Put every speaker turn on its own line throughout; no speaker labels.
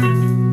Он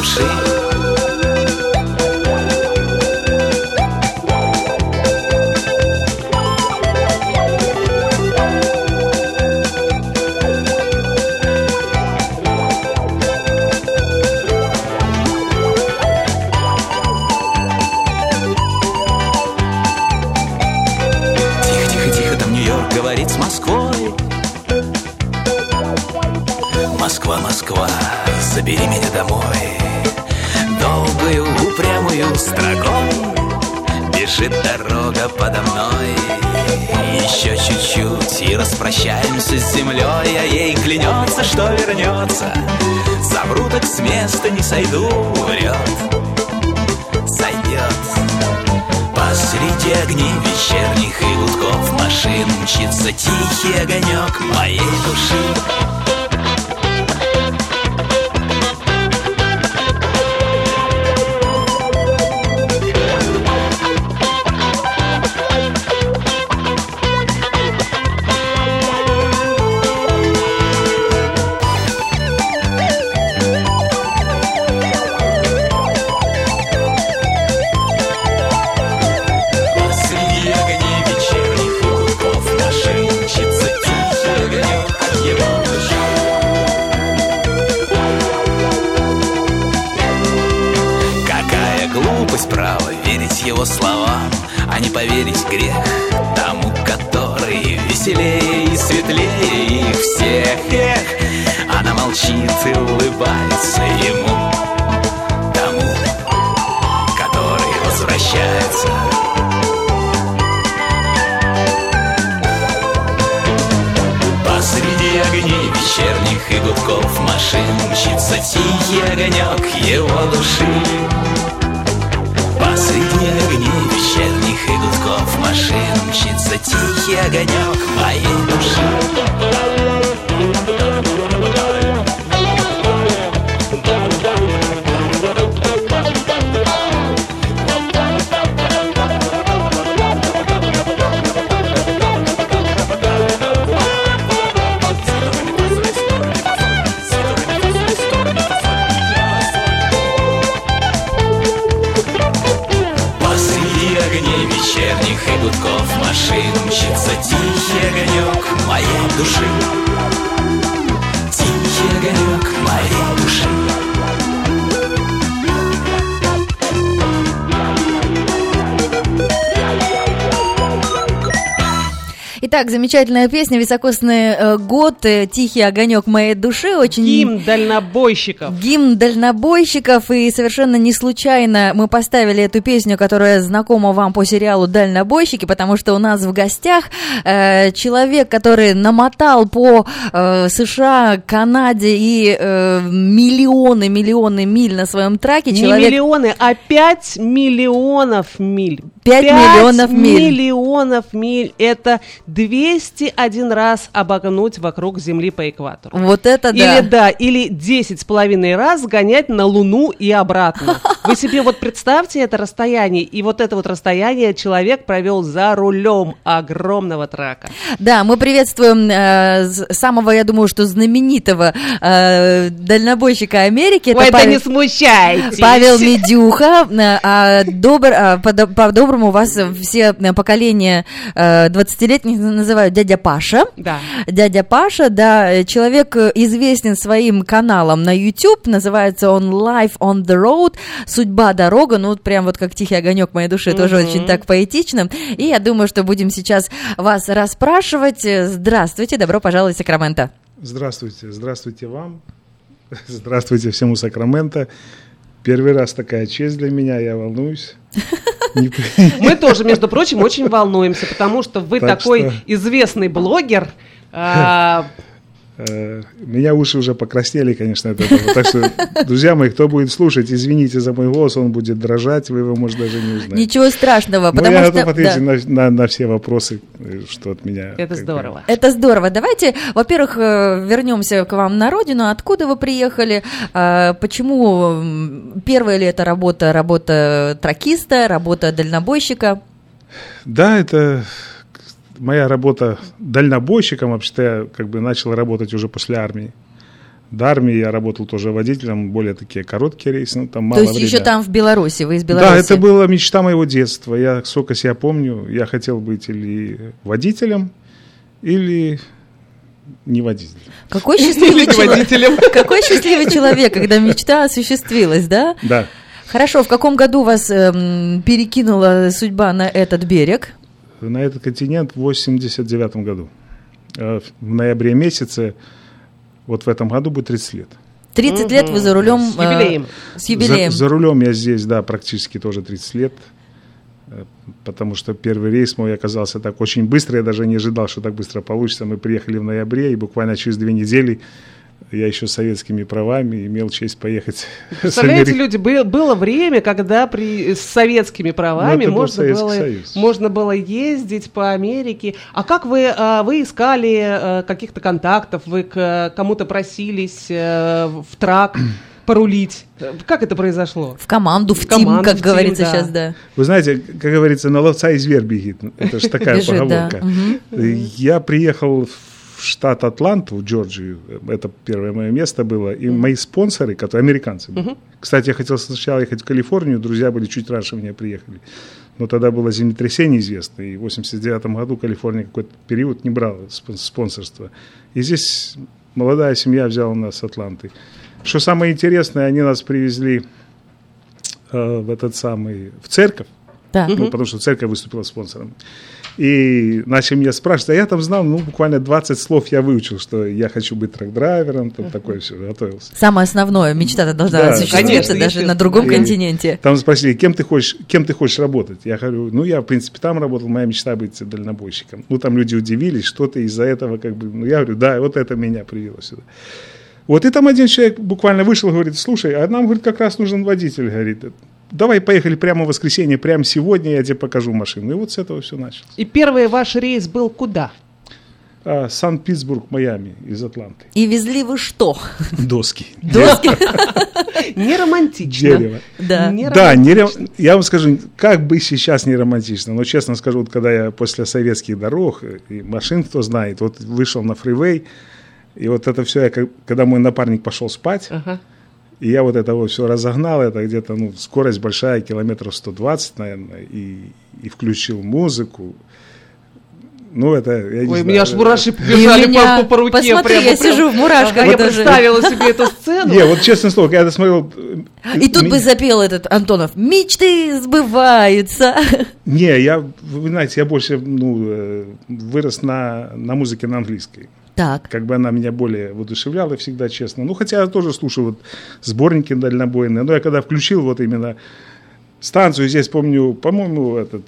моей строкой Бежит дорога подо мной. Еще чуть-чуть и распрощаемся с землей А ей клянется, что вернется. Совру так с места не сойду, врет. Сойдет. Посреди огней вечерних и гудков машин Мчится тихий огонек моей души огонек его души. Посреди огней вечерних и гудков машин Мчится тихий огонек моей
Итак, замечательная песня «Високосный э, год», э, «Тихий огонек моей души». Очень...
Гимн дальнобойщиков.
Гимн дальнобойщиков, и совершенно не случайно мы поставили эту песню, которая знакома вам по сериалу «Дальнобойщики», потому что у нас в гостях э, человек, который намотал по э, США, Канаде и э, миллионы, миллионы миль на своем траке.
Не
человек...
миллионы, а 5 миллионов миль.
Пять миллионов миль.
миллионов миль. Это 201 раз обогнуть вокруг Земли по экватору.
Вот это да.
Или да, или 10 с половиной раз гонять на Луну и обратно. Вы себе вот представьте это расстояние, и вот это вот расстояние человек провел за рулем огромного трака.
Да, мы приветствуем э, самого, я думаю, что знаменитого э, дальнобойщика Америки.
Ой, это, Павел, не смущайте.
Павел Медюха. Э, а, добр, а, по-доброму у вас все поколения э, 20-летних называют дядя Паша.
Да.
Дядя Паша, да, человек известен своим каналом на YouTube, называется он Life on the Road, судьба дорога, ну вот прям вот как тихий огонек моей души, mm-hmm. тоже очень так поэтично. И я думаю, что будем сейчас вас расспрашивать. Здравствуйте, добро пожаловать в Сакраменто.
Здравствуйте, здравствуйте вам, здравствуйте всему Сакраменто. Первый раз такая честь для меня, я волнуюсь.
Мы тоже, между прочим, очень волнуемся, потому что вы такой известный блогер,
меня уши уже покраснели, конечно, от этого. Так что, друзья мои, кто будет слушать, извините за мой голос, он будет дрожать, вы его, может, даже не узнаете.
Ничего страшного,
потому я что... я готов ответить да. на, на, на все вопросы, э, что от меня.
Это здорово.
Это здорово. Давайте, во-первых, э, вернемся к вам на родину. Откуда вы приехали? Почему первая ли это работа, работа тракиста, работа дальнобойщика?
Да, это моя работа дальнобойщиком, вообще-то я как бы начал работать уже после армии. До армии я работал тоже водителем, более такие короткие рейсы, ну там мало
То есть
времени.
еще там в Беларуси, вы из Беларуси?
Да, это была мечта моего детства. Я, сколько себя помню, я хотел быть или водителем, или не водителем.
Какой счастливый, человек, какой счастливый человек, когда мечта осуществилась, да?
Да.
Хорошо, в каком году вас эм, перекинула судьба на этот берег?
На этот континент в 89 году. Э, в ноябре месяце, вот в этом году будет 30 лет.
30 угу. лет вы за рулем?
С юбилеем.
Э, с юбилеем.
За, за рулем я здесь, да, практически тоже 30 лет. Э, потому что первый рейс мой оказался так очень быстро, я даже не ожидал, что так быстро получится. Мы приехали в ноябре, и буквально через две недели я еще с советскими правами имел честь поехать.
Представляете, люди, было время, когда при, с советскими правами ну, можно было, можно было ездить по Америке. А как вы, а, вы искали а, каких-то контактов, вы к кому-то просились э, в трак? порулить. Как это произошло?
В команду, в, в тим, команду, как в говорится тим, да. сейчас, да.
Вы знаете, как говорится, на ловца и зверь бегит. Это же такая поговорка. Я приехал в в штат Атланту, в Джорджию. Это первое мое место было. И мои спонсоры, которые американцы были. Кстати, я хотел сначала ехать в Калифорнию, друзья были чуть раньше меня приехали. Но тогда было землетрясение известное, и в 89 году Калифорния какой-то период не брала спонсорство. И здесь молодая семья взяла нас с Атланты. Что самое интересное, они нас привезли э, в этот самый, в церковь,
да.
ну, потому что церковь выступила спонсором. И начали меня спрашивать, а я там знал, ну, буквально 20 слов я выучил, что я хочу быть трак-драйвером, там такое все, готовился.
Самое основное, мечта-то должна да, осуществиться даже на другом и континенте.
Там спросили, кем ты хочешь, кем ты хочешь работать? Я говорю, ну, я, в принципе, там работал, моя мечта быть дальнобойщиком. Ну, там люди удивились, что ты из-за этого, как бы, ну, я говорю, да, вот это меня привело сюда. Вот и там один человек буквально вышел, говорит, слушай, а нам, говорит, как раз нужен водитель, говорит, давай поехали прямо в воскресенье, прямо сегодня я тебе покажу машину. И вот с этого все началось.
И первый ваш рейс был куда?
А, Санкт-Петербург, Майами из Атланты.
И везли вы что?
Доски.
Доски?
Не романтично.
Дерево. Да, да не, я вам скажу, как бы сейчас не романтично, но честно скажу, вот когда я после советских дорог и машин, кто знает, вот вышел на фривей, и вот это все, я, когда мой напарник пошел спать, ага. И я вот это вот все разогнал, это где-то, ну, скорость большая, километров 120, наверное, и, и включил музыку. Ну, это, я
не
Ой,
знаю. меня аж мураши побежали меня... по, по, по руке.
Посмотри, прямо, я прям... сижу в мурашках.
Я представила себе эту сцену.
Не, вот честное слово, когда я смотрел...
И тут бы запел этот Антонов, мечты сбываются.
Не, я, вы знаете, я больше ну, э, вырос на, на музыке на английской.
Так.
Как бы она меня более воодушевляла всегда, честно. Ну, хотя я тоже слушаю вот сборники дальнобойные. Но я когда включил вот именно станцию, здесь помню, по-моему, этот,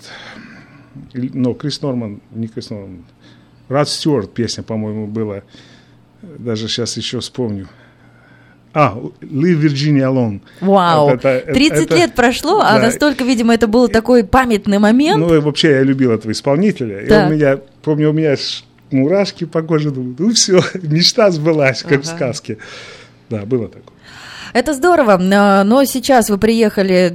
ну, Крис Норман, не Крис Норман, Рад Стюарт песня, по-моему, была. Даже сейчас еще вспомню. А, Leave Virginia Alone.
Вау, это, 30 это, лет прошло, а да. а настолько, видимо, это был такой памятный момент.
Ну, и вообще я любил этого исполнителя. Так. И он меня, помню, у меня мурашки по коже, думаю, ну все, мечта сбылась, как ага. в сказке. Да, было такое.
Это здорово, но сейчас вы приехали,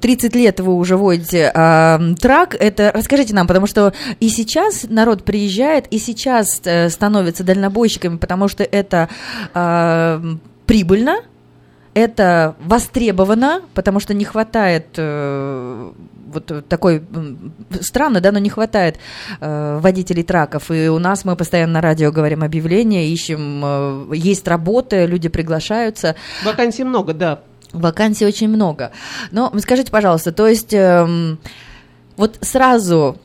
30 лет вы уже водите а, трак, это расскажите нам, потому что и сейчас народ приезжает, и сейчас э, становится дальнобойщиками, потому что это а, прибыльно, это востребовано, потому что не хватает э, вот такой странно, да, но не хватает э, водителей траков. И у нас мы постоянно на радио говорим объявления, ищем, э, есть работы, люди приглашаются.
Вакансий много, да.
Вакансий очень много. Но скажите, пожалуйста, то есть э, вот сразу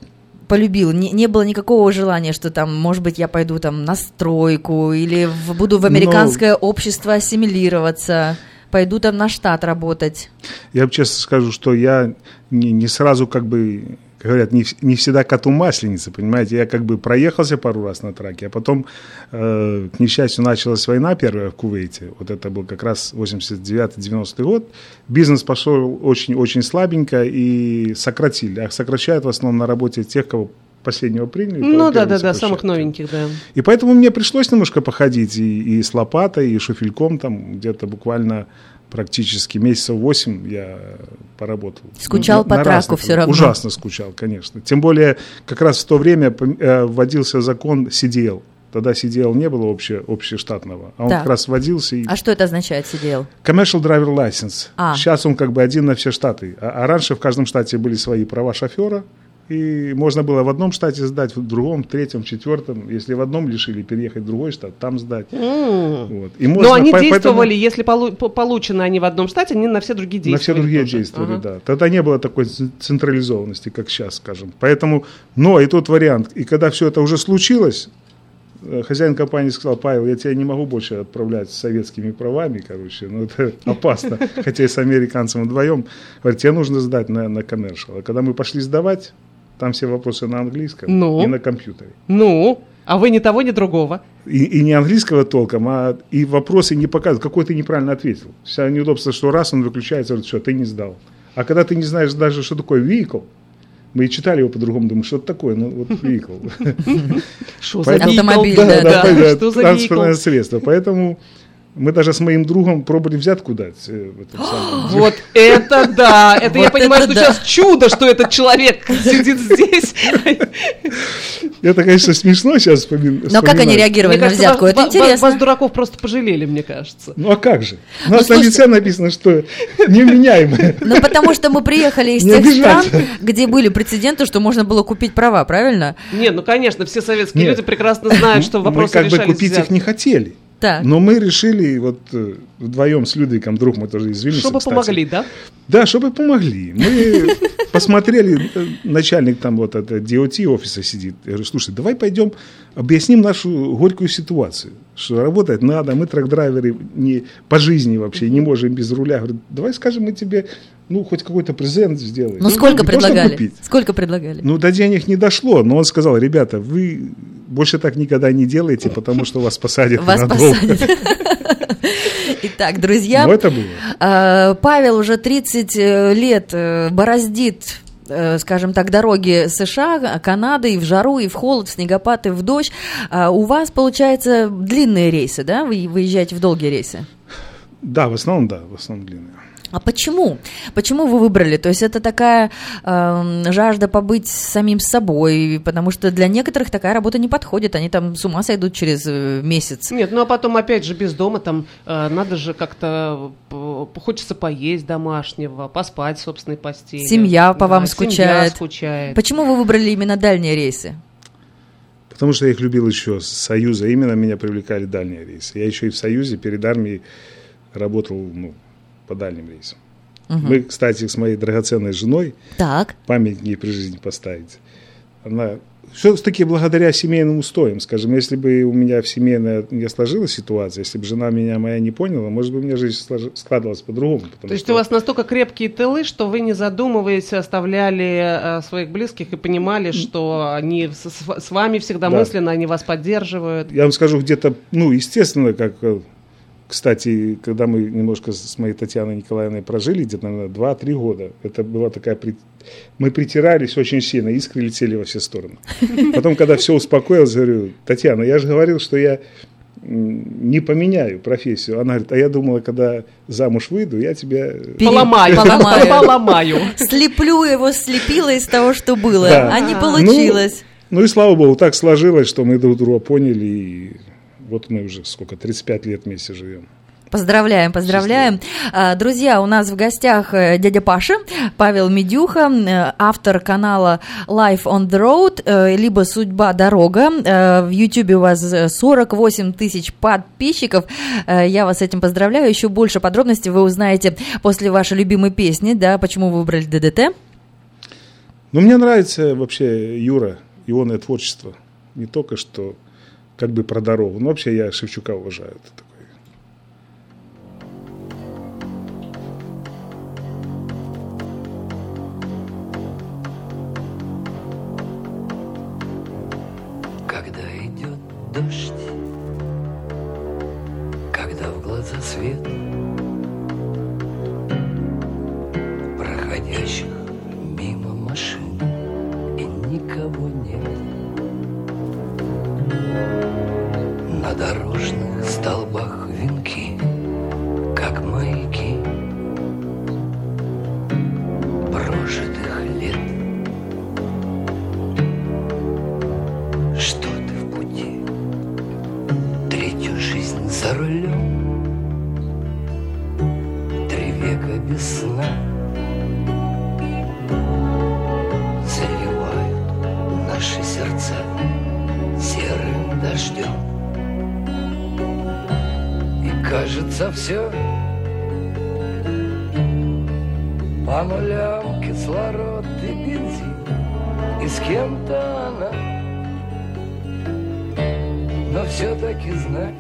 полюбил, не, не было никакого желания, что там, может быть, я пойду там на стройку или в, буду в американское Но... общество ассимилироваться пойду там на штат работать?
Я честно скажу, что я не, не сразу как бы говорят, не, не всегда коту масленица, понимаете, я как бы проехался пару раз на траке, а потом, э, к несчастью, началась война первая в Кувейте, вот это был как раз 89-90 год, бизнес пошел очень-очень слабенько и сократили, а сокращают в основном на работе тех, кого последнего приняли.
Ну да, да, да, самых новеньких, да.
И поэтому мне пришлось немножко походить и, и с лопатой, и шуфельком, там где-то буквально практически месяцев восемь я поработал.
Скучал ну, по траку все равно.
Ужасно скучал, конечно. Тем более, как раз в то время э, вводился закон CDL. Тогда CDL не было обще, общештатного, а он так. как раз вводился. И...
А что это означает CDL?
Commercial Driver License. А. Сейчас он как бы один на все штаты. А, а раньше в каждом штате были свои права шофера, и можно было в одном штате сдать, в другом, в третьем, четвертом. Если в одном лишили, переехать в другой штат, там сдать.
Mm. Вот. И можно, Но они по, действовали, поэтому... если полу, получены они в одном штате, они на все другие действовали.
На все другие тоже. действовали, ага. да. Тогда не было такой централизованности, как сейчас, скажем. Поэтому, но и тот вариант. И когда все это уже случилось, э, хозяин компании сказал, Павел, я тебя не могу больше отправлять с советскими правами, короче, ну это опасно, хотя и с американцем вдвоем. Говорит, тебе нужно сдать на, на commercial. А когда мы пошли сдавать, там все вопросы на английском ну? и на компьютере.
Ну? А вы ни того, ни другого.
И, и не английского толком, а и вопросы не показывают, какой ты неправильно ответил. Вся неудобство, что раз он выключается, говорит, все, ты не сдал. А когда ты не знаешь даже, что такое vehicle, мы читали его по-другому, думаем, что это такое, ну вот vehicle.
Что за автомобиль, да, да,
что за транспортное средство. Поэтому мы даже с моим другом пробовали взятку дать. Э, в этом
самом вот это да! Это я понимаю, что сейчас чудо, что этот человек сидит здесь.
Это, конечно, смешно сейчас вспоминать.
Но как они реагировали на взятку? Это интересно.
Вас, дураков, просто пожалели, мне кажется.
Ну, а как же? У нас ну, на лице написано, что невменяемые.
Ну, потому что мы приехали из тех стран, где были прецеденты, что можно было купить права, правильно?
Нет, ну, конечно, все советские люди прекрасно знают, что вопросы
Мы как бы купить их не хотели. Так. Но мы решили вот э, вдвоем с Людвигом, друг мы тоже извинились.
Чтобы кстати. помогли, да?
Да, чтобы помогли. Мы посмотрели, э, начальник там вот это DOT офиса сидит. Я говорю, слушай, давай пойдем объясним нашу горькую ситуацию. Что работать надо, мы трак-драйверы не, по жизни вообще не можем без руля. Говорю, давай скажем, мы тебе ну, хоть какой-то презент сделаем.
Ну, сколько предлагали? Сколько предлагали?
Ну, до денег не дошло, но он сказал, ребята, вы больше так никогда не делайте, потому что вас посадят
вас посадят. Итак, друзья, ну, это было. А, Павел уже 30 э, лет э, бороздит э, скажем так, дороги США, Канады и в жару, и в холод, в снегопад, и в дождь. А у вас, получается, длинные рейсы, да? Вы выезжаете в долгие рейсы?
Да, в основном, да, в основном длинные.
А почему? Почему вы выбрали? То есть это такая э, жажда побыть самим собой, потому что для некоторых такая работа не подходит, они там с ума сойдут через э, месяц.
Нет, ну а потом опять же без дома там э, надо же как-то э, хочется поесть домашнего, поспать в собственной постели.
Семья по да, вам скучает.
Семья скучает.
Почему вы выбрали именно дальние рейсы?
Потому что я их любил еще с Союза, именно меня привлекали дальние рейсы. Я еще и в Союзе перед армией работал, ну, по дальним рейсам. Угу. Мы, кстати, с моей драгоценной женой так. памятник ей при жизни поставить. Она все-таки благодаря семейным устоям, скажем, если бы у меня в семейной не сложилась ситуация, если бы жена меня моя не поняла, может быть, у меня жизнь складывалась по-другому.
То есть что... у вас настолько крепкие тылы, что вы, не задумываясь, оставляли э, своих близких и понимали, что они с, с вами всегда да. мысленно, они вас поддерживают?
Я вам скажу, где-то, ну, естественно, как э, кстати, когда мы немножко с моей Татьяной Николаевной прожили, где-то, наверное, 2-3 года, это была такая... Мы притирались очень сильно, искры летели во все стороны. Потом, когда все успокоилось, говорю, Татьяна, я же говорил, что я не поменяю профессию. Она говорит, а я думала, когда замуж выйду, я тебя...
Поломаю. Поломаю.
Поломаю. Слеплю его, слепила из того, что было, да. а не ну, получилось.
Ну, ну и слава богу, так сложилось, что мы друг друга поняли, и вот мы уже сколько, 35 лет вместе живем.
Поздравляем, поздравляем. Счастливо. Друзья, у нас в гостях э, дядя Паша, Павел Медюха, э, автор канала Life on the Road, э, либо «Судьба дорога». В YouTube у вас 48 тысяч подписчиков. Я вас с этим поздравляю. Еще больше подробностей вы узнаете после вашей любимой песни, да, почему вы выбрали ДДТ.
Ну, мне нравится вообще Юра, ионное творчество. Не только что как бы про дорогу, но вообще я Шевчука уважаю. Это
дождь, Но все-таки знай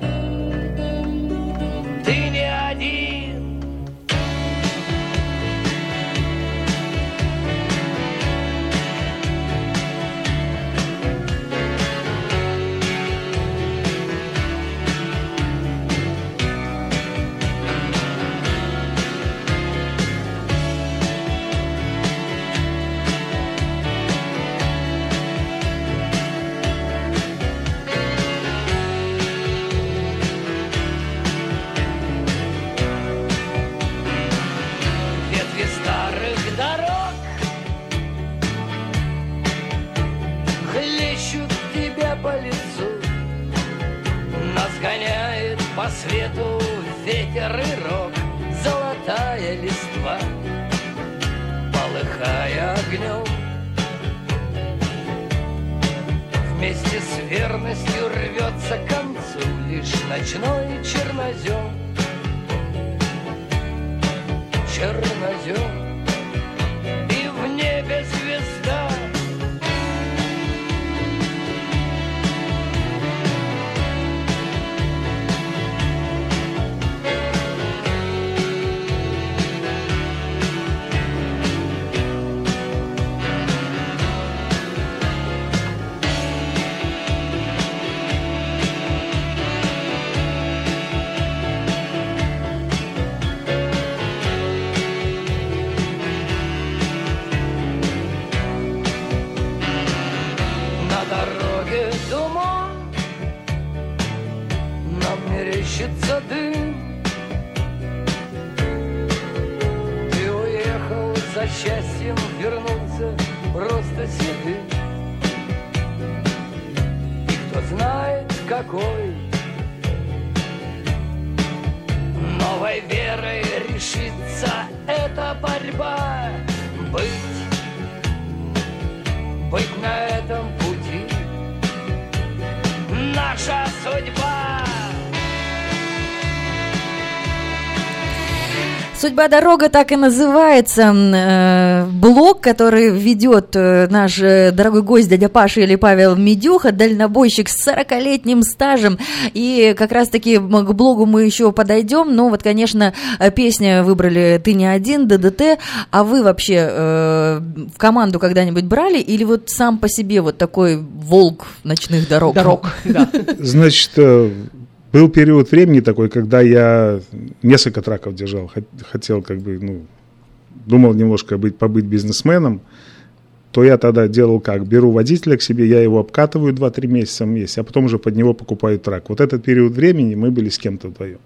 «Судьба дорога» так и называется. Э, блог, который ведет э, наш э, дорогой гость дядя Паша или Павел Медюха, дальнобойщик с 40-летним стажем. И как раз-таки к блогу мы еще подойдем. Но вот, конечно, песня выбрали «Ты не один», «ДДТ». А вы вообще в команду когда-нибудь брали? Или вот сам по себе вот такой волк ночных дорог?
Дорог, да.
Значит, был период времени такой, когда я несколько траков держал, хотел как бы, ну, думал немножко быть, побыть бизнесменом, то я тогда делал как? Беру водителя к себе, я его обкатываю 2-3 месяца вместе, а потом уже под него покупаю трак. Вот этот период времени мы были с кем-то вдвоем.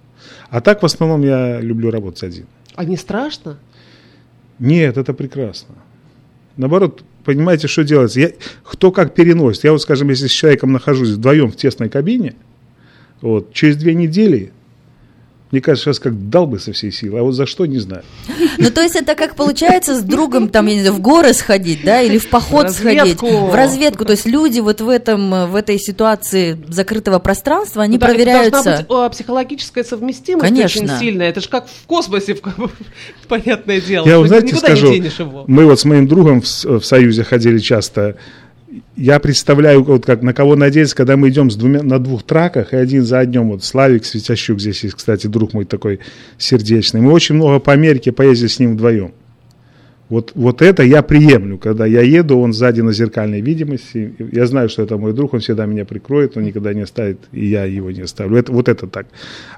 А так в основном я люблю работать один.
А не страшно?
Нет, это прекрасно. Наоборот, понимаете, что делается? Я, кто как переносит. Я вот, скажем, если с человеком нахожусь вдвоем в тесной кабине, вот, через две недели мне кажется, сейчас как дал бы со всей силы, а вот за что, не знаю.
Ну, то есть это как получается с другом, там, я не знаю, в горы сходить, да, или в поход в сходить, в разведку. То есть люди вот в этом, в этой ситуации закрытого пространства, они ну, проверяются. Должна
быть о, психологическая совместимость Конечно. очень сильная. Это же как в космосе, понятное дело.
Я, вы знаете, скажу, мы вот с моим другом в, в Союзе ходили часто я представляю, вот как на кого надеяться, когда мы идем с двумя, на двух траках, и один за одним, вот Славик Светящук здесь есть, кстати, друг мой такой сердечный. Мы очень много по Америке поездили с ним вдвоем. Вот, вот это я приемлю, когда я еду, он сзади на зеркальной видимости. Я знаю, что это мой друг, он всегда меня прикроет, он никогда не оставит, и я его не оставлю. Это, вот это так.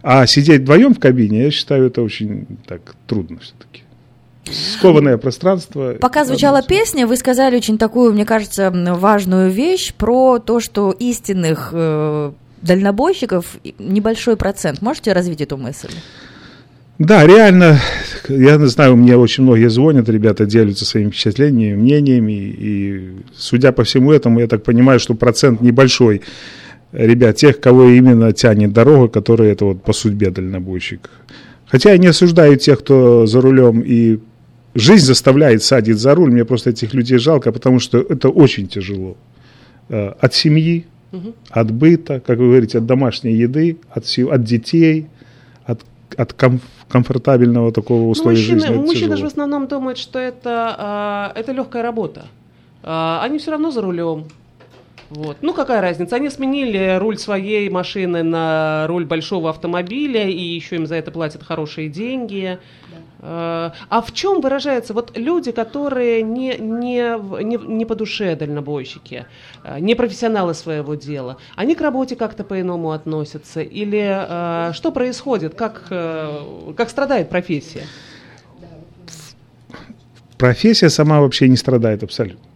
А сидеть вдвоем в кабине, я считаю, это очень так трудно все-таки скованное пространство.
Пока звучала песня, вы сказали очень такую, мне кажется, важную вещь про то, что истинных э, дальнобойщиков небольшой процент. Можете развить эту мысль?
Да, реально, я знаю, мне очень многие звонят, ребята делятся своими впечатлениями, мнениями, и судя по всему этому, я так понимаю, что процент небольшой ребят, тех, кого именно тянет дорога, которые это вот по судьбе дальнобойщик. Хотя я не осуждаю тех, кто за рулем и жизнь заставляет садить за руль. Мне просто этих людей жалко, потому что это очень тяжело. Э, от семьи, угу. от быта, как вы говорите, от домашней еды, от, от детей, от, от комф комфортабельного такого условия ну, мужчины, жизни.
Мужчины же в основном думают, что это, э, это легкая работа. Э, они все равно за рулем. Вот. Ну, какая разница? Они сменили руль своей машины на руль большого автомобиля, и еще им за это платят хорошие деньги. Э, а в чем выражается вот люди, которые не, не, не, не по душе дальнобойщики, э, не профессионалы своего дела, они к работе как-то по-иному относятся? Или э, что происходит? Как, как страдает профессия?
Профессия сама вообще не страдает абсолютно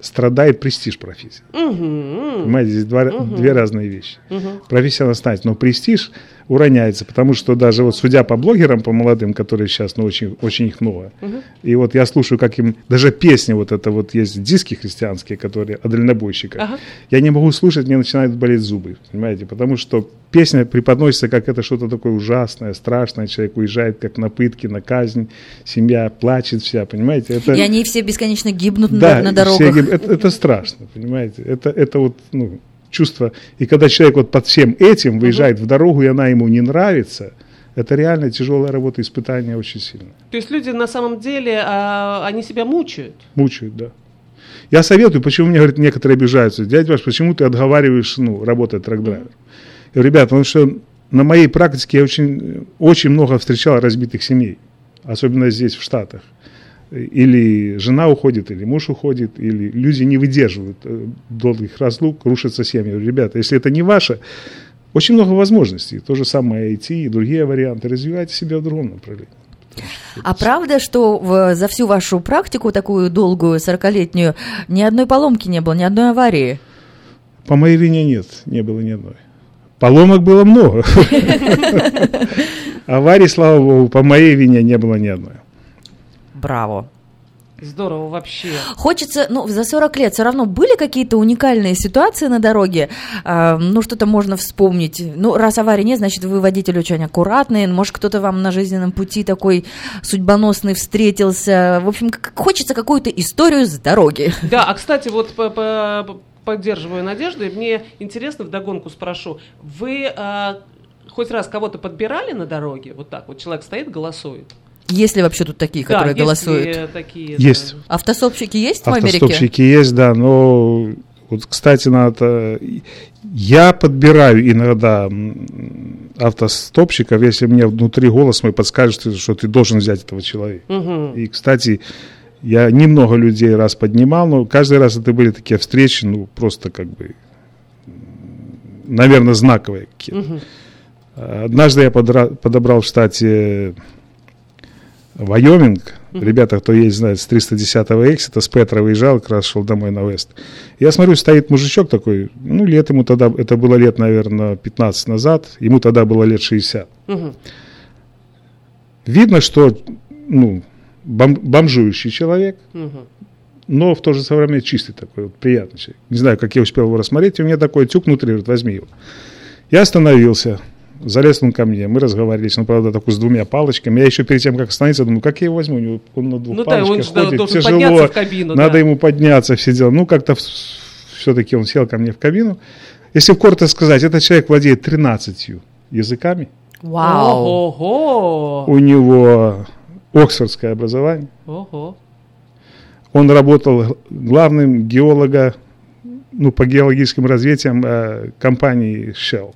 страдает престиж профессии. Угу. Понимаете, здесь два, угу. две разные вещи. Угу. Профессия она станет, но престиж уроняется, потому что даже вот судя по блогерам, по молодым, которые сейчас, ну, очень, очень их много, угу. и вот я слушаю, как им, даже песни вот это вот есть, диски христианские, которые о дальнобойщиках, ага. я не могу слушать, мне начинают болеть зубы, понимаете, потому что песня преподносится как это что-то такое ужасное, страшное, человек уезжает как на пытки, на казнь, семья плачет вся, понимаете.
Это... И они все бесконечно гибнут да, на, на дорогах.
Все гиб... это, это страшно, понимаете. Это, это вот, ну, чувство. И когда человек вот под всем этим выезжает в дорогу, и она ему не нравится, это реально тяжелая работа, испытание очень сильно.
То есть люди на самом деле, а, они себя мучают?
Мучают, да. Я советую, почему мне говорят, некоторые обижаются, дядя ваш, почему ты отговариваешь, ну, работать трак-драйвером? Uh-huh. Ребята, потому что на моей практике я очень, очень много встречал разбитых семей, особенно здесь, в Штатах или жена уходит, или муж уходит, или люди не выдерживают э, долгих разлук, рушатся семьи. Ребята, если это не ваше, очень много возможностей. То же самое IT и другие варианты. Развивайте себя в другом направлении.
А правда, что в, за всю вашу практику, такую долгую, 40-летнюю, ни одной поломки не было, ни одной аварии?
По моей вине нет, не было ни одной. Поломок было много. Аварий, слава богу, по моей вине не было ни одной.
Браво.
Здорово вообще.
Хочется, ну, за 40 лет все равно были какие-то уникальные ситуации на дороге, э, ну, что-то можно вспомнить. Ну, раз аварии нет, значит, вы водитель очень аккуратный, может, кто-то вам на жизненном пути такой судьбоносный встретился. В общем, хочется какую-то историю с дороги.
Да, а, кстати, вот по, по, поддерживаю надежду, и мне интересно, вдогонку спрошу, вы э, хоть раз кого-то подбирали на дороге, вот так вот, человек стоит, голосует?
Есть ли вообще тут такие, которые да, голосуют?
Такие, есть.
Да. Автостопщики есть в Америке?
Автостопщики есть, да, но вот, кстати, надо... Я подбираю иногда автостопщиков, если мне внутри голос мой подскажет, что ты должен взять этого человека. Угу. И, кстати, я немного людей раз поднимал, но каждый раз это были такие встречи, ну, просто как бы, наверное, знаковые какие-то. Угу. Однажды я подра- подобрал в штате Вайоминг, mm-hmm. ребята, кто есть, знает, с 310-го эксита, с Петра выезжал, как раз шел домой на Вест. Я смотрю, стоит мужичок такой, ну, лет ему тогда, это было лет, наверное, 15 назад, ему тогда было лет 60. Mm-hmm. Видно, что, ну, бом- бомжующий человек, mm-hmm. но в то же самое время чистый такой, вот, приятный человек. Не знаю, как я успел его рассмотреть, и у меня такой тюк внутри, говорит, возьми его. Я остановился, Залез он ко мне, мы разговаривали, он, правда, такой с двумя палочками. Я еще перед тем, как остановиться, думаю, как я его возьму? У него, он на двух ну, палочках да, он ходит, тяжело, в кабину, надо да. ему подняться, все дела. Ну, как-то все-таки он сел ко мне в кабину. Если коротко сказать, этот человек владеет 13 языками.
Вау!
Ого!
У него оксфордское образование. Ого! Он работал главным геолога ну, по геологическим развитиям э, компании Shell.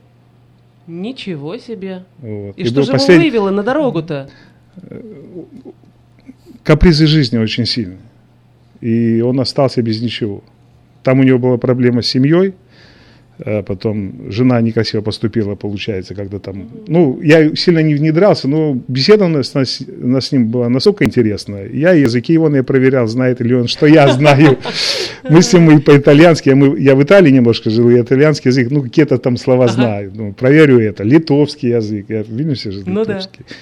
Ничего себе. Вот. И, и что же послед... его вывело на дорогу-то?
Капризы жизни очень сильные. И он остался без ничего. Там у него была проблема с семьей, потом жена некрасиво поступила, получается, когда там... Ну, я сильно не внедрялся, но беседа у нас, нас, у нас с ним была настолько интересная. Я языки его не проверял, знает ли он, что я знаю. Мы с ним и по-итальянски, я, мы, я в Италии немножко жил, и итальянский язык, ну, какие-то там слова знаю. Ну, проверю это. Литовский язык, я, видишь, же ну, литовский. Да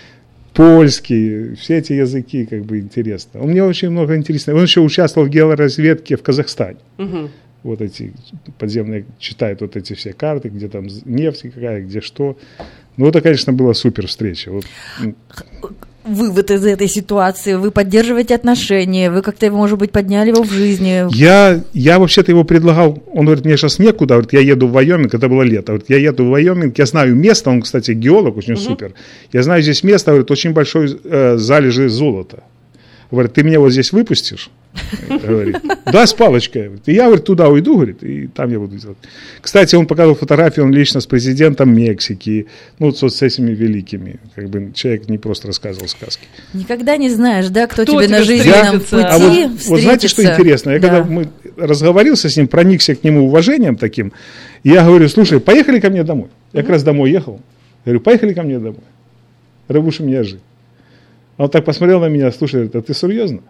польский, все эти языки как бы интересно. Он мне очень много интересно. Он еще участвовал в георазведке в Казахстане. Угу вот эти подземные, читают вот эти все карты, где там нефть какая, где что. Ну, это, конечно, была супер встреча. Вот.
Вывод из этой ситуации, вы поддерживаете отношения, вы как-то, может быть, подняли его в жизни.
Я, я вообще-то его предлагал, он говорит, мне сейчас некуда, говорит, я еду в Вайоминг, это было лето, говорит, я еду в Вайоминг, я знаю место, он, кстати, геолог, очень угу. супер, я знаю здесь место, говорит, очень большой э, залежи золота. Говорит, ты меня вот здесь выпустишь? Говорит, да, с палочкой. И я, говорит, туда уйду, говорит, и там я буду делать. Кстати, он показал фотографии, он лично с президентом Мексики, ну, вот с этими великими. Как бы человек не просто рассказывал сказки.
Никогда не знаешь, да, кто, кто тебе на жизненном пути
а вот, вот знаете, что интересно? Я да. когда мы разговорился с ним, проникся к нему уважением таким, я говорю, слушай, поехали ко мне домой. Я как раз домой ехал. Я говорю, поехали ко мне домой. Рабуша меня жить. Он так посмотрел на меня, слушай, говорит, а ты серьезно?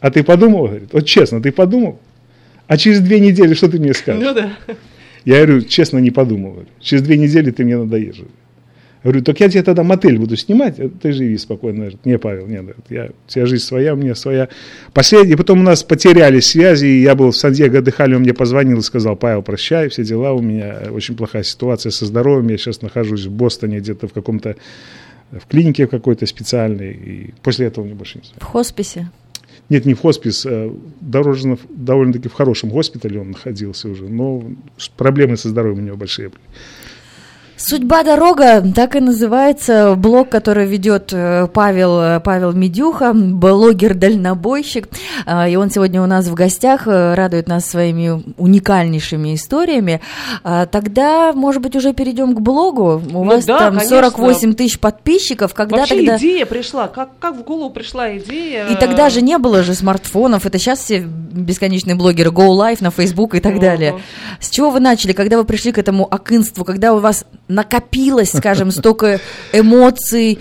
А ты подумал, говорит, вот честно, ты подумал? А через две недели что ты мне скажешь? Ну да. Я говорю, честно, не подумал. Говорю. Через две недели ты мне надоешь. Говорю. говорю, так я тебе тогда мотель буду снимать, а ты живи спокойно. Говорит, не, Павел, нет, я, у тебя жизнь своя, у меня своя. Последний, потом у нас потеряли связи, и я был в Сан-Диего, отдыхали, он мне позвонил и сказал, Павел, прощай, все дела у меня, очень плохая ситуация со здоровьем, я сейчас нахожусь в Бостоне, где-то в каком-то в клинике какой-то специальной, и после этого мне больше не знаю.
В хосписе?
Нет, не в хоспис, а дорожно, довольно-таки в хорошем госпитале он находился уже, но проблемы со здоровьем у него большие были.
Судьба дорога, так и называется блог, который ведет э, Павел, э, Павел Медюха, блогер-дальнобойщик. А, и он сегодня у нас в гостях, э, радует нас своими уникальнейшими историями. А, тогда, может быть, уже перейдем к блогу. У ну вас да, там конечно. 48 тысяч подписчиков. Когда
Вообще
тогда...
идея пришла, как, как в голову пришла идея?
И тогда же не было же смартфонов, это сейчас все бесконечные блогеры, Go Live на Facebook и так uh-huh. далее. С чего вы начали, когда вы пришли к этому акинству, когда у вас накопилось, скажем, столько эмоций,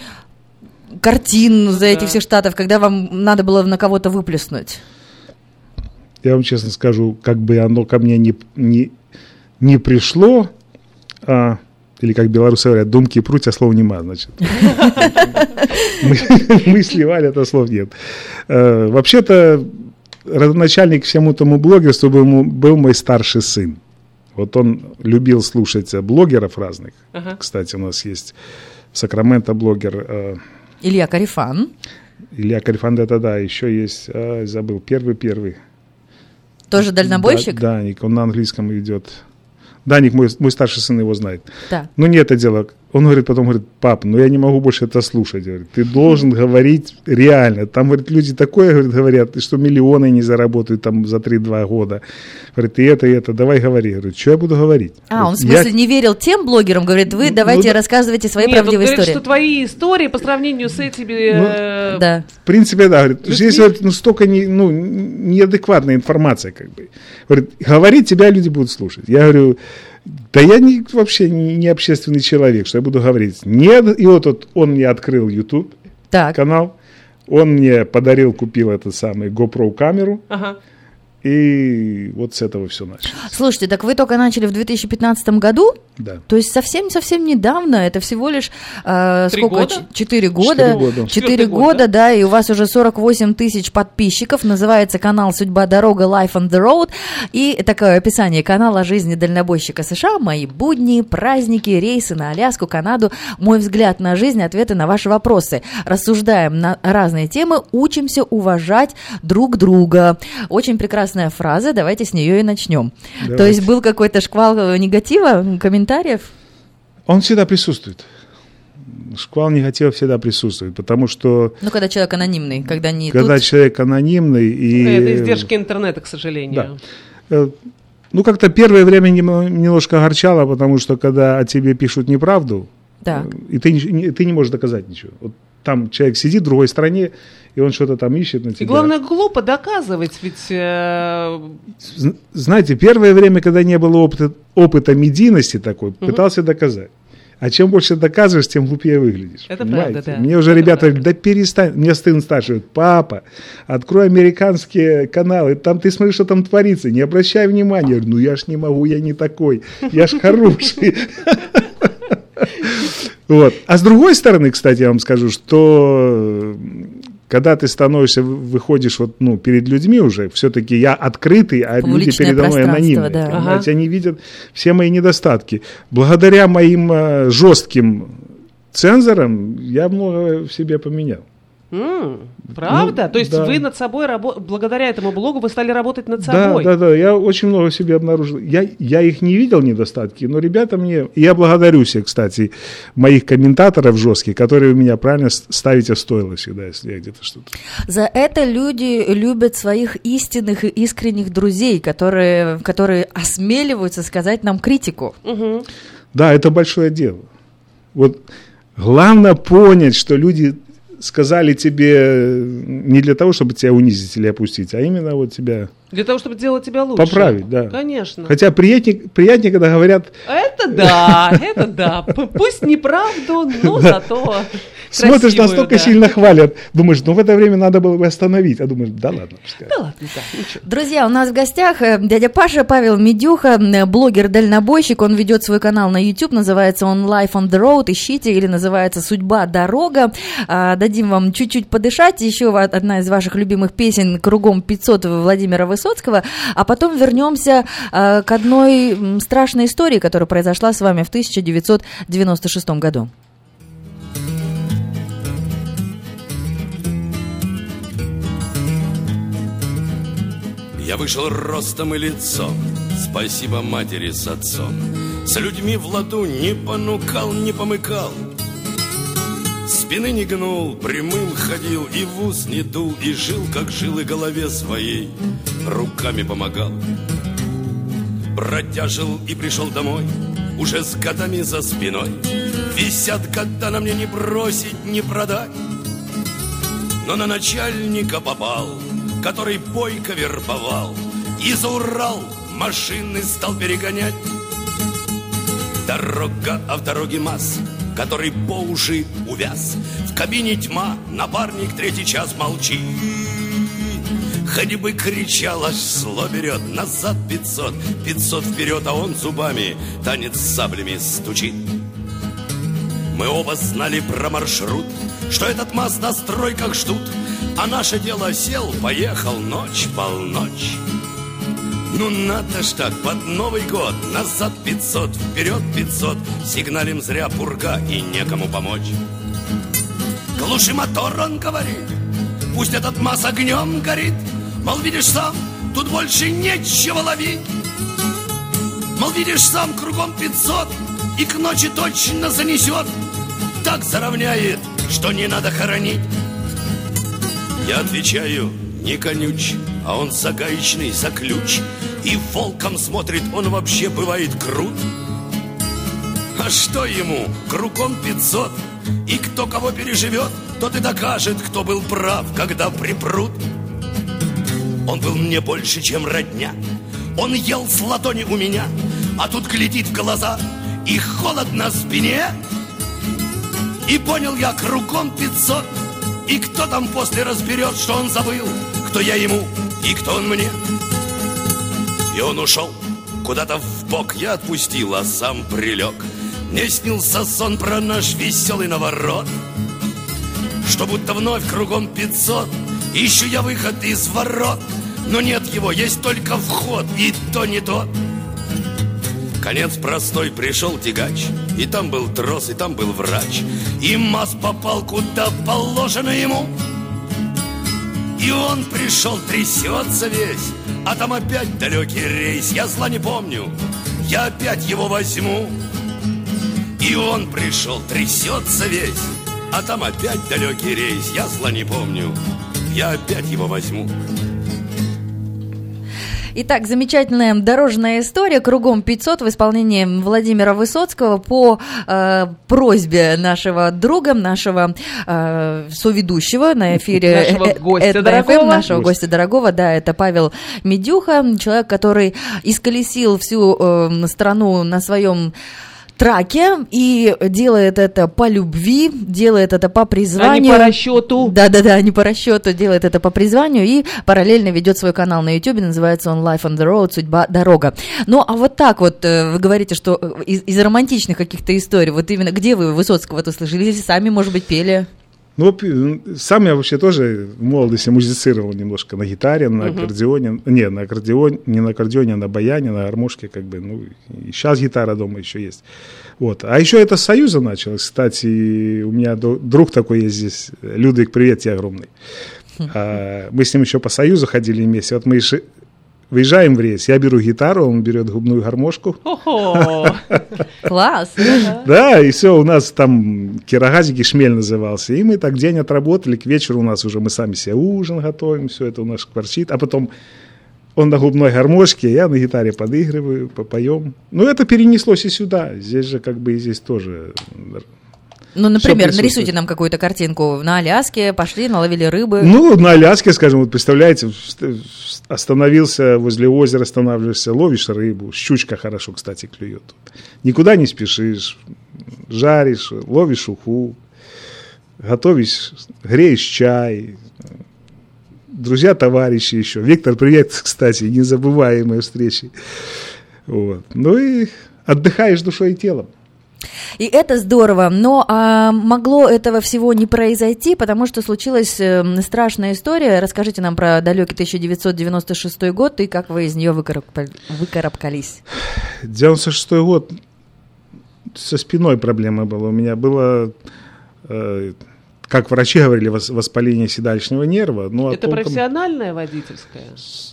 картин за эти все штатов, когда вам надо было на кого-то выплеснуть?
Я вам честно скажу, как бы оно ко мне не, не, не пришло, а, или как белорусы говорят, думки пруть, а слов нема, значит. Мы сливали, это слов нет. Э, вообще-то, родоначальник всему тому блогерству был мой старший сын. Вот он любил слушать э, блогеров разных. Ага. Кстати, у нас есть в Сакраменто блогер... Э,
Илья Карифан.
Илья Карифан, да, да, еще есть, э, забыл, первый-первый.
Тоже дальнобойщик?
Да, Даник, он на английском идет. Даник, мой, мой старший сын его знает. Да. Ну, не это дело. Он говорит, потом говорит, пап, ну я не могу больше это слушать. Говорит, ты должен говорить реально. Там, говорит, люди такое говорит, говорят, что миллионы не заработают там за 3-2 года. Говорит, и это, и это, давай говори. Говорит, что я буду говорить?
А, он в смысле я... не верил тем блогерам, говорит, вы ну, давайте ну, рассказывайте свои Нет, правдивые он говорит,
истории. что твои истории по сравнению с этими... Ну,
э... да.
В принципе, да. Говорит, здесь говорит, ну, столько не, ну, неадекватной информации, как бы. Говорит, говорить тебя люди будут слушать. Я говорю, да я не, вообще не, общественный человек, что я буду говорить. Нет, и вот, вот он мне открыл YouTube так. канал, Он мне подарил, купил этот самый GoPro камеру. Ага. И вот с этого все началось.
Слушайте, так вы только начали в 2015 году?
Да.
То есть совсем-совсем недавно, это всего лишь э, сколько? Года? Четыре года. Четыре года. года, да, и у вас уже 48 тысяч подписчиков. Называется канал «Судьба дорога Life on the Road». И такое описание канала жизни дальнобойщика США. Мои будни, праздники, рейсы на Аляску, Канаду. Мой взгляд на жизнь, ответы на ваши вопросы. Рассуждаем на разные темы, учимся уважать друг друга. Очень прекрасная фраза, давайте с нее и начнем. Давайте. То есть был какой-то шквал э, негатива, комментариев?
Он всегда присутствует. Шквал негатива всегда присутствует, потому что...
Ну, когда человек анонимный, когда не
Когда тут... человек анонимный и...
Ну, это издержки интернета, к сожалению.
Да. Э, ну, как-то первое время немножко огорчало, потому что когда о тебе пишут неправду, так. Э, и ты, ты не можешь доказать ничего. Вот там человек сидит в другой стране, и он что-то там ищет на тебя.
И главное, глупо доказывать, ведь... Э...
Знаете, первое время, когда не было опыта, опыта медийности такой, угу. пытался доказать. А чем больше доказываешь, тем глупее выглядишь.
Это понимаете? правда, да.
Мне уже
это
ребята говорят, да перестань. Мне сын старший папа, открой американские каналы, там ты смотришь, что там творится, не обращай внимания. Я говорю, ну я ж не могу, я не такой, я ж хороший. Вот. А с другой стороны, кстати, я вам скажу, что когда ты становишься, выходишь вот, ну, перед людьми уже, все-таки я открытый, а люди передо мной анонимные. Да. Ага. Они видят все мои недостатки. Благодаря моим э, жестким цензорам я много в себе поменял.
Mm, правда? Ну, То есть да. вы над собой, рабо- благодаря этому блогу, вы стали работать над собой?
Да, да, да. Я очень много себе обнаружил. Я, я их не видел, недостатки, но ребята мне... Я благодарю всех, кстати, моих комментаторов жестких, которые вы меня правильно ставите в стойло всегда, если я где-то что-то...
За это люди любят своих истинных и искренних друзей, которые, которые осмеливаются сказать нам критику. Угу.
Да, это большое дело. Вот главное понять, что люди сказали тебе не для того, чтобы тебя унизить или опустить, а именно вот тебя
для того, чтобы делать тебя лучше.
Поправить, да.
Конечно.
Хотя приятнее, приятнее когда говорят...
Это да, это да. Пусть неправду, но зато
Смотришь, настолько сильно хвалят. Думаешь, ну в это время надо было бы остановить. А думаешь, да ладно.
Да ладно, да, ничего. Друзья, у нас в гостях э, дядя Паша Павел Медюха, блогер-дальнобойщик. Он ведет свой канал на YouTube, называется он Life on the Road. Ищите, или называется Судьба дорога. А, дадим вам чуть-чуть подышать. Еще одна из ваших любимых песен «Кругом 500» Владимира Высоцкого Высоцкого, а потом вернемся э, к одной страшной истории, которая произошла с вами в 1996 году.
Я вышел ростом и лицом, спасибо матери с отцом. С людьми в ладу не понукал, не помыкал. Спины не гнул, прямым ходил, и в ус не дул, и жил, как жил, и голове своей руками помогал. Бродяжил и пришел домой, уже с годами за спиной. Висят года на мне не бросить, не продать. Но на начальника попал, который бойко вербовал, И за Урал машины стал перегонять. Дорога, а в дороге масс который по уши увяз. В кабине тьма, напарник третий час молчит. Хоть бы кричал, аж зло берет Назад пятьсот, пятьсот вперед А он зубами танец с саблями стучит Мы оба знали про маршрут Что этот МАЗ на стройках ждут А наше дело сел, поехал Ночь, полночь ну надо ж так, под Новый год Назад 500, вперед 500 Сигналим зря пурга и некому помочь. Глуши мотор, он говорит Пусть этот масс огнем горит. Мол, видишь сам, тут больше нечего ловить. Мол, видишь сам, кругом 500 И к ночи точно занесет. Так заровняет, что не надо хоронить. Я отвечаю, не конюч а он загаечный, за ключ. И волком смотрит, он вообще бывает крут. А что ему, кругом пятьсот. И кто кого переживет, тот и докажет Кто был прав, когда припрут. Он был мне больше, чем родня. Он ел с ладони у меня А тут глядит в глаза И холод на спине. И понял я, кругом пятьсот. И кто там после разберет, что он забыл Кто я ему и кто он мне? И он ушел куда-то в бок. Я отпустил, а сам прилег. Мне снился сон про наш веселый наворот. Что будто вновь кругом пятьсот. Ищу я выход из ворот. Но нет его, есть только вход И то не то. Конец простой, пришел тягач. И там был трос, и там был врач. И Маз попал куда положено ему И он пришел, трясется весь А там опять далекий рейс. Я зла не помню, я опять его возьму. И он пришел, трясется весь А там опять далекий рейс. Я зла не помню, я опять его возьму
Итак, замечательная дорожная история. «Кругом 500» в исполнении Владимира Высоцкого по э, просьбе нашего друга, нашего э, соведущего на эфире
нашего э, гостя дорогого.
нашего гостя. дорогого, да, это Павел Медюха, человек, который исколесил всю э, страну на своем траке и делает это по любви, делает это по призванию. А
не по расчету.
Да-да-да, не по расчету, делает это по призванию и параллельно ведет свой канал на YouTube, называется он Life on the Road, судьба, дорога. Ну, а вот так вот э, вы говорите, что э, из, из романтичных каких-то историй, вот именно где вы Высоцкого-то слышали? Или сами, может быть, пели?
Ну, сам я вообще тоже в молодости музицировал немножко на гитаре, на uh-huh. аккордеоне. Не, на аккордеоне, не на аккордеоне, а на баяне, на гармошке, как бы. Ну, и сейчас гитара дома еще есть. Вот. А еще это с Союза началось. Кстати, у меня друг такой есть здесь. Людвиг, привет тебе огромный. А, мы с ним еще по Союзу ходили вместе. Вот мы Выезжаем в рейс, я беру гитару, он берет губную гармошку.
Класс!
Да, и все, у нас там кирогазики шмель назывался. И мы так день отработали, к вечеру у нас уже мы сами себе ужин готовим, все это у нас кварчит. А потом он на губной гармошке, я на гитаре подыгрываю, попоем. Ну, это перенеслось и сюда. Здесь же как бы и здесь тоже
ну, например, нарисуйте нам какую-то картинку. На Аляске пошли, наловили рыбы.
Ну, на Аляске, скажем, вот представляете, остановился возле озера, останавливаешься, ловишь рыбу. Щучка хорошо, кстати, клюет. Никуда не спешишь, жаришь, ловишь уху, готовишь, греешь чай. Друзья, товарищи еще. Виктор, привет, кстати, незабываемые встречи. Вот. Ну и отдыхаешь душой и телом.
И это здорово, но а, могло этого всего не произойти, потому что случилась э, страшная история. Расскажите нам про далекий 1996 год и как вы из нее выкарабкались.
96 год со спиной проблема была. У меня было, э, как врачи говорили, воспаление седалищного нерва.
Ну, Это толком... профессиональное водительское?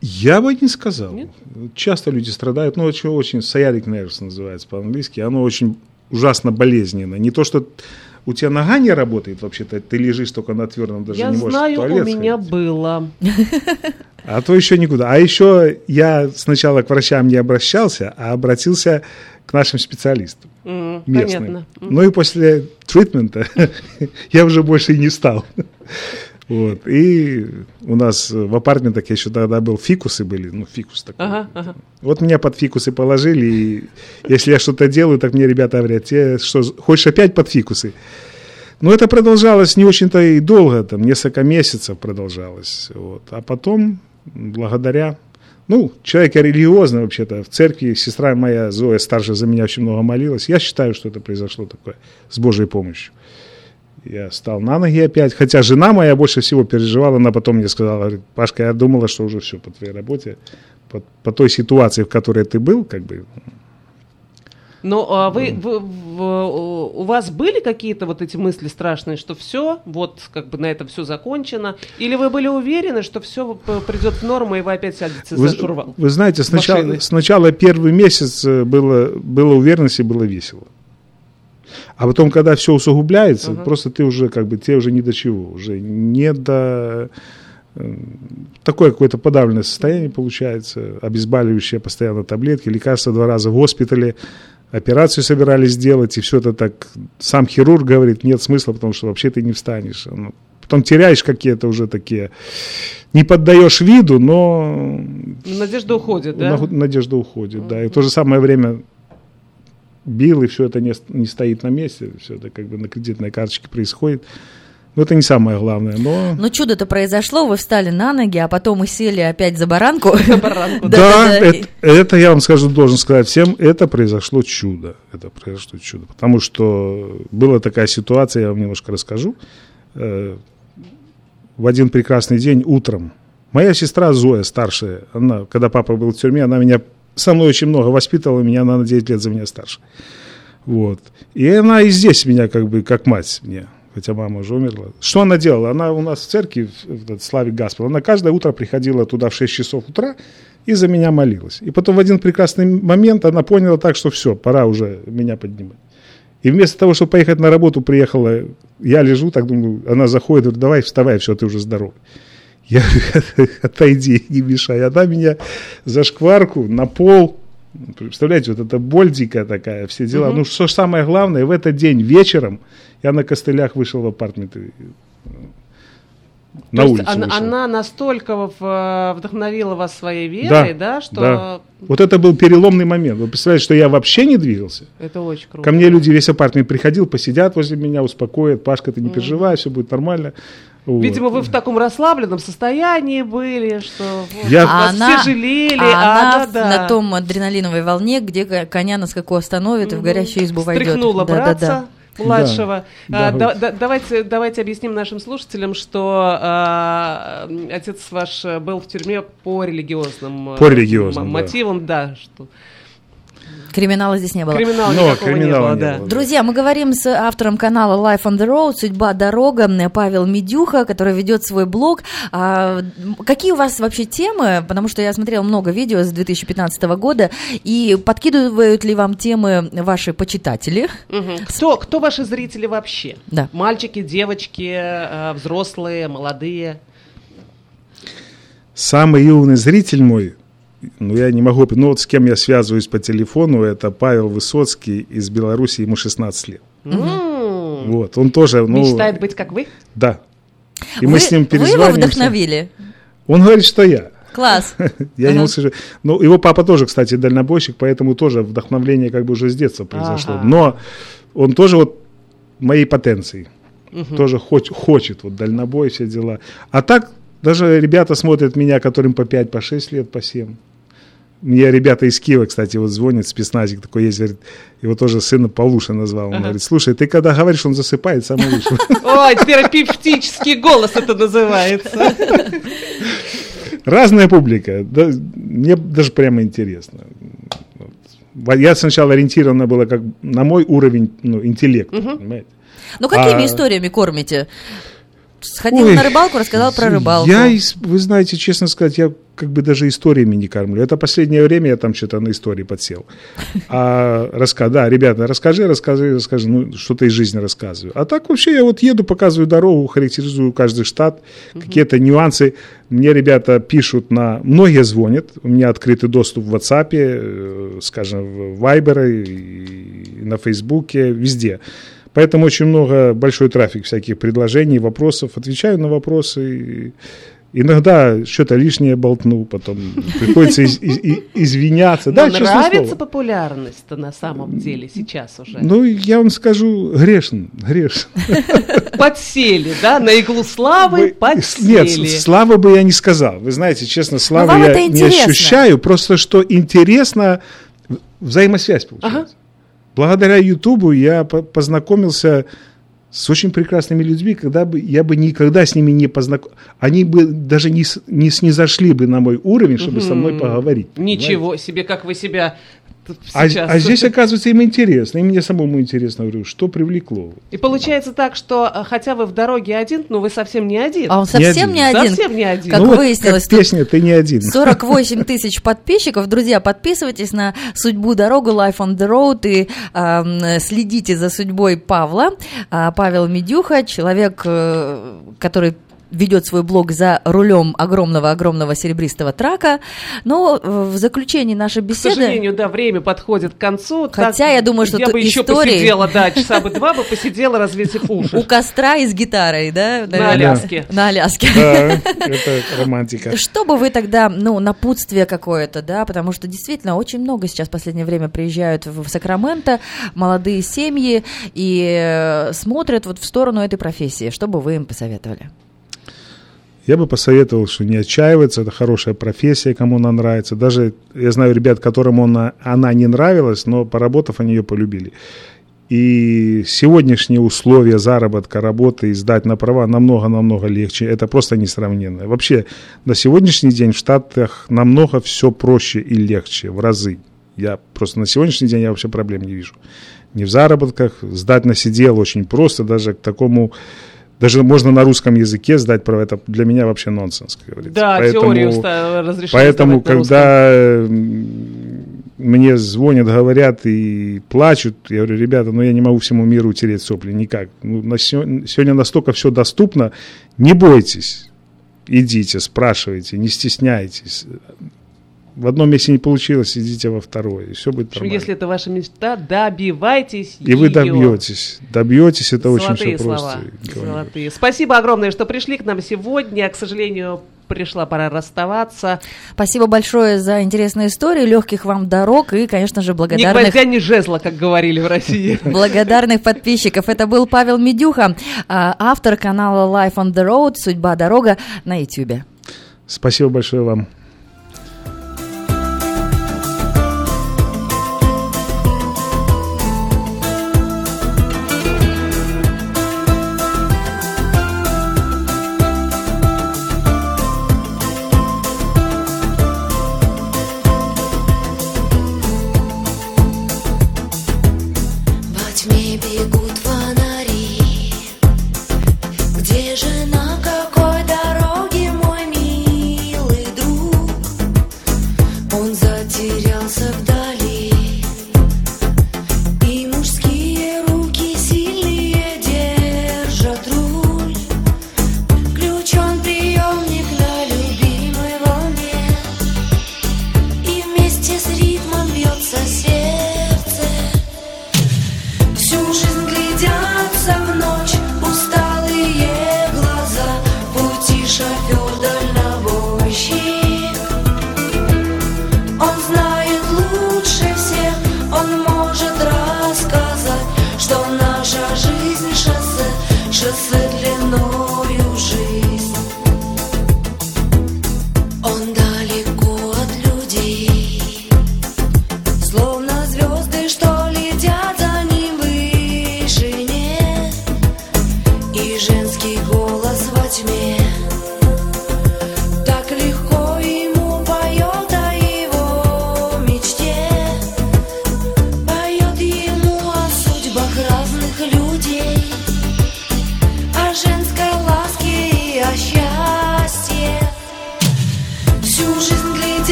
Я бы не сказал. Нет? Часто люди страдают, ну, очень, очень sciatic nerves называется по-английски. Оно очень ужасно болезненно. Не то, что у тебя нога не работает вообще-то, ты лежишь только на твердом, даже
я
не можешь
знаю,
в туалет
у меня ходить. было.
А то еще никуда. А еще я сначала к врачам не обращался, а обратился к нашим специалистам mm, местным. Понятно. Ну и после тритмента я уже больше и не стал. Вот. И у нас в апартментах еще тогда был фикусы были, ну фикус такой. Ага, ага. Вот меня под фикусы положили, и если я что-то делаю, так мне ребята говорят, тебе что, хочешь опять под фикусы? Но это продолжалось не очень-то и долго, там несколько месяцев продолжалось. Вот. А потом, благодаря ну, человек я религиозный вообще-то. В церкви сестра моя Зоя старшая за меня очень много молилась. Я считаю, что это произошло такое с Божьей помощью. Я стал на ноги опять. Хотя жена моя больше всего переживала. Она потом мне сказала, говорит, Пашка, я думала, что уже все по твоей работе, по, по той ситуации, в которой ты был, как бы.
Но а вы, вы, вы, у вас были какие-то вот эти мысли страшные, что все, вот как бы на этом все закончено? Или вы были уверены, что все придет в норму, и вы опять сядете
вы,
за штурвал?
Вы знаете, сначала, сначала первый месяц э, было, было уверенности, было весело. А потом, когда все усугубляется, uh-huh. просто ты уже как бы, тебе уже не до чего, уже не до... Э, такое какое-то подавленное состояние получается, обезболивающие постоянно таблетки, лекарства два раза в госпитале, операцию собирались сделать, и все это так... Сам хирург говорит, нет смысла, потому что вообще ты не встанешь. Ну, потом теряешь какие-то уже такие... Не поддаешь виду, но...
Надежда уходит, да?
Надежда уходит, да. И в то же самое время бил, и все это не, не стоит на месте, все это как бы на кредитной карточке происходит. Но это не самое главное. Но,
но чудо-то произошло, вы встали на ноги, а потом и сели опять за баранку.
Да, это я вам скажу, должен сказать всем, это произошло чудо. Это произошло чудо. Потому что была такая ситуация, я вам немножко расскажу. Э, в один прекрасный день утром моя сестра Зоя, старшая, она, когда папа был в тюрьме, она меня со мной очень много воспитывала, меня она на 9 лет за меня старше. Вот. И она и здесь меня как бы, как мать мне хотя мама уже умерла. Что она делала? Она у нас в церкви, в Славе Гаспел, она каждое утро приходила туда в 6 часов утра и за меня молилась. И потом в один прекрасный момент она поняла так, что все, пора уже меня поднимать. И вместо того, чтобы поехать на работу, приехала, я лежу, так думаю, она заходит, говорит, давай вставай, все, ты уже здоров. Я говорю, отойди, не мешай. Она меня за шкварку на пол, представляете, вот эта боль дикая такая, все дела. Угу. Ну, что самое главное, в этот день вечером я на костылях вышел в апартамент
на То улицу она, она настолько в, вдохновила вас своей верой, да, да что... Да.
Вот это был переломный момент. Вы представляете, что я вообще не двигался?
Это очень круто.
Ко мне люди, весь апартамент приходил, посидят возле меня, успокоят. Пашка, ты не переживай, все будет нормально.
Вот. Видимо, вы в таком расслабленном состоянии были, что я... вас она, все жалели. А,
а она да, да. на том адреналиновой волне, где коня на скаку остановит и в горящую избу войдет.
Стряхнула да, братца. Да, да младшего. Да, а, да, да, давайте, давайте объясним нашим слушателям, что а, отец ваш был в тюрьме по религиозным,
по религиозным
мотивам, да, да что
Криминала здесь не было.
Криминала Но, криминала не было, не да.
было. Друзья, мы говорим с автором канала Life on the Road, Судьба дорога, Павел Медюха, который ведет свой блог. А, какие у вас вообще темы? Потому что я смотрела много видео с 2015 года, и подкидывают ли вам темы ваши почитатели?
Угу. Кто, кто ваши зрители вообще?
Да.
Мальчики, девочки, э, взрослые, молодые?
Самый юный зритель мой ну, я не могу, ну, вот с кем я связываюсь по телефону, это Павел Высоцкий из Беларуси, ему 16 лет. Mm. Вот, он тоже, ну...
Мечтает быть как вы?
Да.
И вы, мы с ним перезваниваемся. Вы его вдохновили?
Он говорит, что я.
Класс.
я не скажу. Ну, его папа тоже, кстати, дальнобойщик, поэтому тоже вдохновление как бы уже с детства произошло. Но он тоже вот моей потенции. Тоже хоч, хочет вот дальнобой, все дела. А так даже ребята смотрят меня, которым по 5, по 6 лет, по 7. Мне ребята из Киева, кстати, вот звонят, спецназик такой есть, говорит, его тоже сына Павлуша назвал. Он ага. говорит, слушай, ты когда говоришь, он засыпает, самый лучший.
Ой, терапевтический голос это называется.
Разная публика. Да, мне даже прямо интересно. Я сначала ориентирована была как на мой уровень ну, интеллекта, угу. понимаете?
Ну, какими а... историями кормите? Сходил Ой, на рыбалку, рассказал про рыбалку.
Я, вы знаете, честно сказать, я как бы даже историями не кормлю. Это последнее время я там что-то на истории подсел. А раска, да, ребята, расскажи, расскажи, расскажи, ну, что-то из жизни рассказываю. А так вообще я вот еду, показываю дорогу, характеризую каждый штат, какие-то нюансы. Мне ребята пишут на... Многие звонят, у меня открытый доступ в WhatsApp, э, скажем, в Viber, на Фейсбуке, везде. Поэтому очень много, большой трафик всяких предложений, вопросов. Отвечаю на вопросы. Иногда что-то лишнее болтну, потом приходится из, из, из, извиняться.
Но да, нравится популярность-то на самом деле сейчас уже?
Ну, я вам скажу, грешен, грешен.
Подсели, да? На иглу славы подсели.
Нет, славы бы я не сказал. Вы знаете, честно, славы я не ощущаю. Просто что интересно, взаимосвязь получается. Ага. Благодаря Ютубу я познакомился с очень прекрасными людьми, когда бы я бы никогда с ними не познакомился. Они бы даже не, не снизошли бы на мой уровень, чтобы угу. со мной поговорить.
Ничего понимаете? себе, как вы себя
а, а здесь, оказывается, им интересно, и мне самому интересно, говорю, что привлекло.
И получается так, что э, хотя вы в дороге один, но вы совсем не один.
А он совсем не один?
Совсем не один.
Как ну, выяснилось.
Как песня, ты не один.
48 тысяч подписчиков. Друзья, подписывайтесь на «Судьбу дорогу» Life on the Road и э, следите за судьбой Павла. Э, Павел Медюха, человек, э, который ведет свой блог за рулем огромного-огромного серебристого трака. Но в заключении нашей беседы...
К сожалению, да, время подходит к концу.
Хотя так, я думаю, что
я бы еще истории... посидела, да, часа бы два бы посидела, развесив уши.
У костра и с гитарой, да?
На Аляске.
На Аляске.
Да, это романтика.
Что бы вы тогда, ну, напутствие какое-то, да, потому что действительно очень много сейчас в последнее время приезжают в Сакраменто молодые семьи и э, смотрят вот в сторону этой профессии. Что бы вы им посоветовали?
Я бы посоветовал, что не отчаиваться, это хорошая профессия, кому она нравится. Даже я знаю ребят, которым она, она не нравилась, но поработав, они ее полюбили. И сегодняшние условия заработка, работы и сдать на права намного-намного легче. Это просто несравненно. Вообще, на сегодняшний день в Штатах намного все проще и легче, в разы. Я просто на сегодняшний день я вообще проблем не вижу. Не в заработках, сдать на сидел очень просто, даже к такому даже можно на русском языке сдать права. Это для меня вообще нонсенс, как
говорится. Да, поэтому, теорию разрешили
Поэтому, когда мне звонят, говорят и плачут, я говорю, ребята, ну я не могу всему миру утереть сопли, никак. Ну, на сегодня, сегодня настолько все доступно, не бойтесь, идите, спрашивайте, не стесняйтесь в одном месте не получилось, идите во второе, и все будет нормально.
Если это ваша мечта, добивайтесь
И ее. вы добьетесь. Добьетесь, это Золотые очень все слова.
просто. Золотые. Спасибо огромное, что пришли к нам сегодня. К сожалению, пришла пора расставаться.
Спасибо большое за интересные истории, легких вам дорог и, конечно же, благодарных...
Гвоздя, не жезла, как говорили в России.
Благодарных подписчиков. Это был Павел Медюха, а, автор канала Life on the Road «Судьба дорога» на YouTube.
Спасибо большое вам.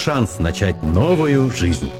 Шанс начать новую жизнь.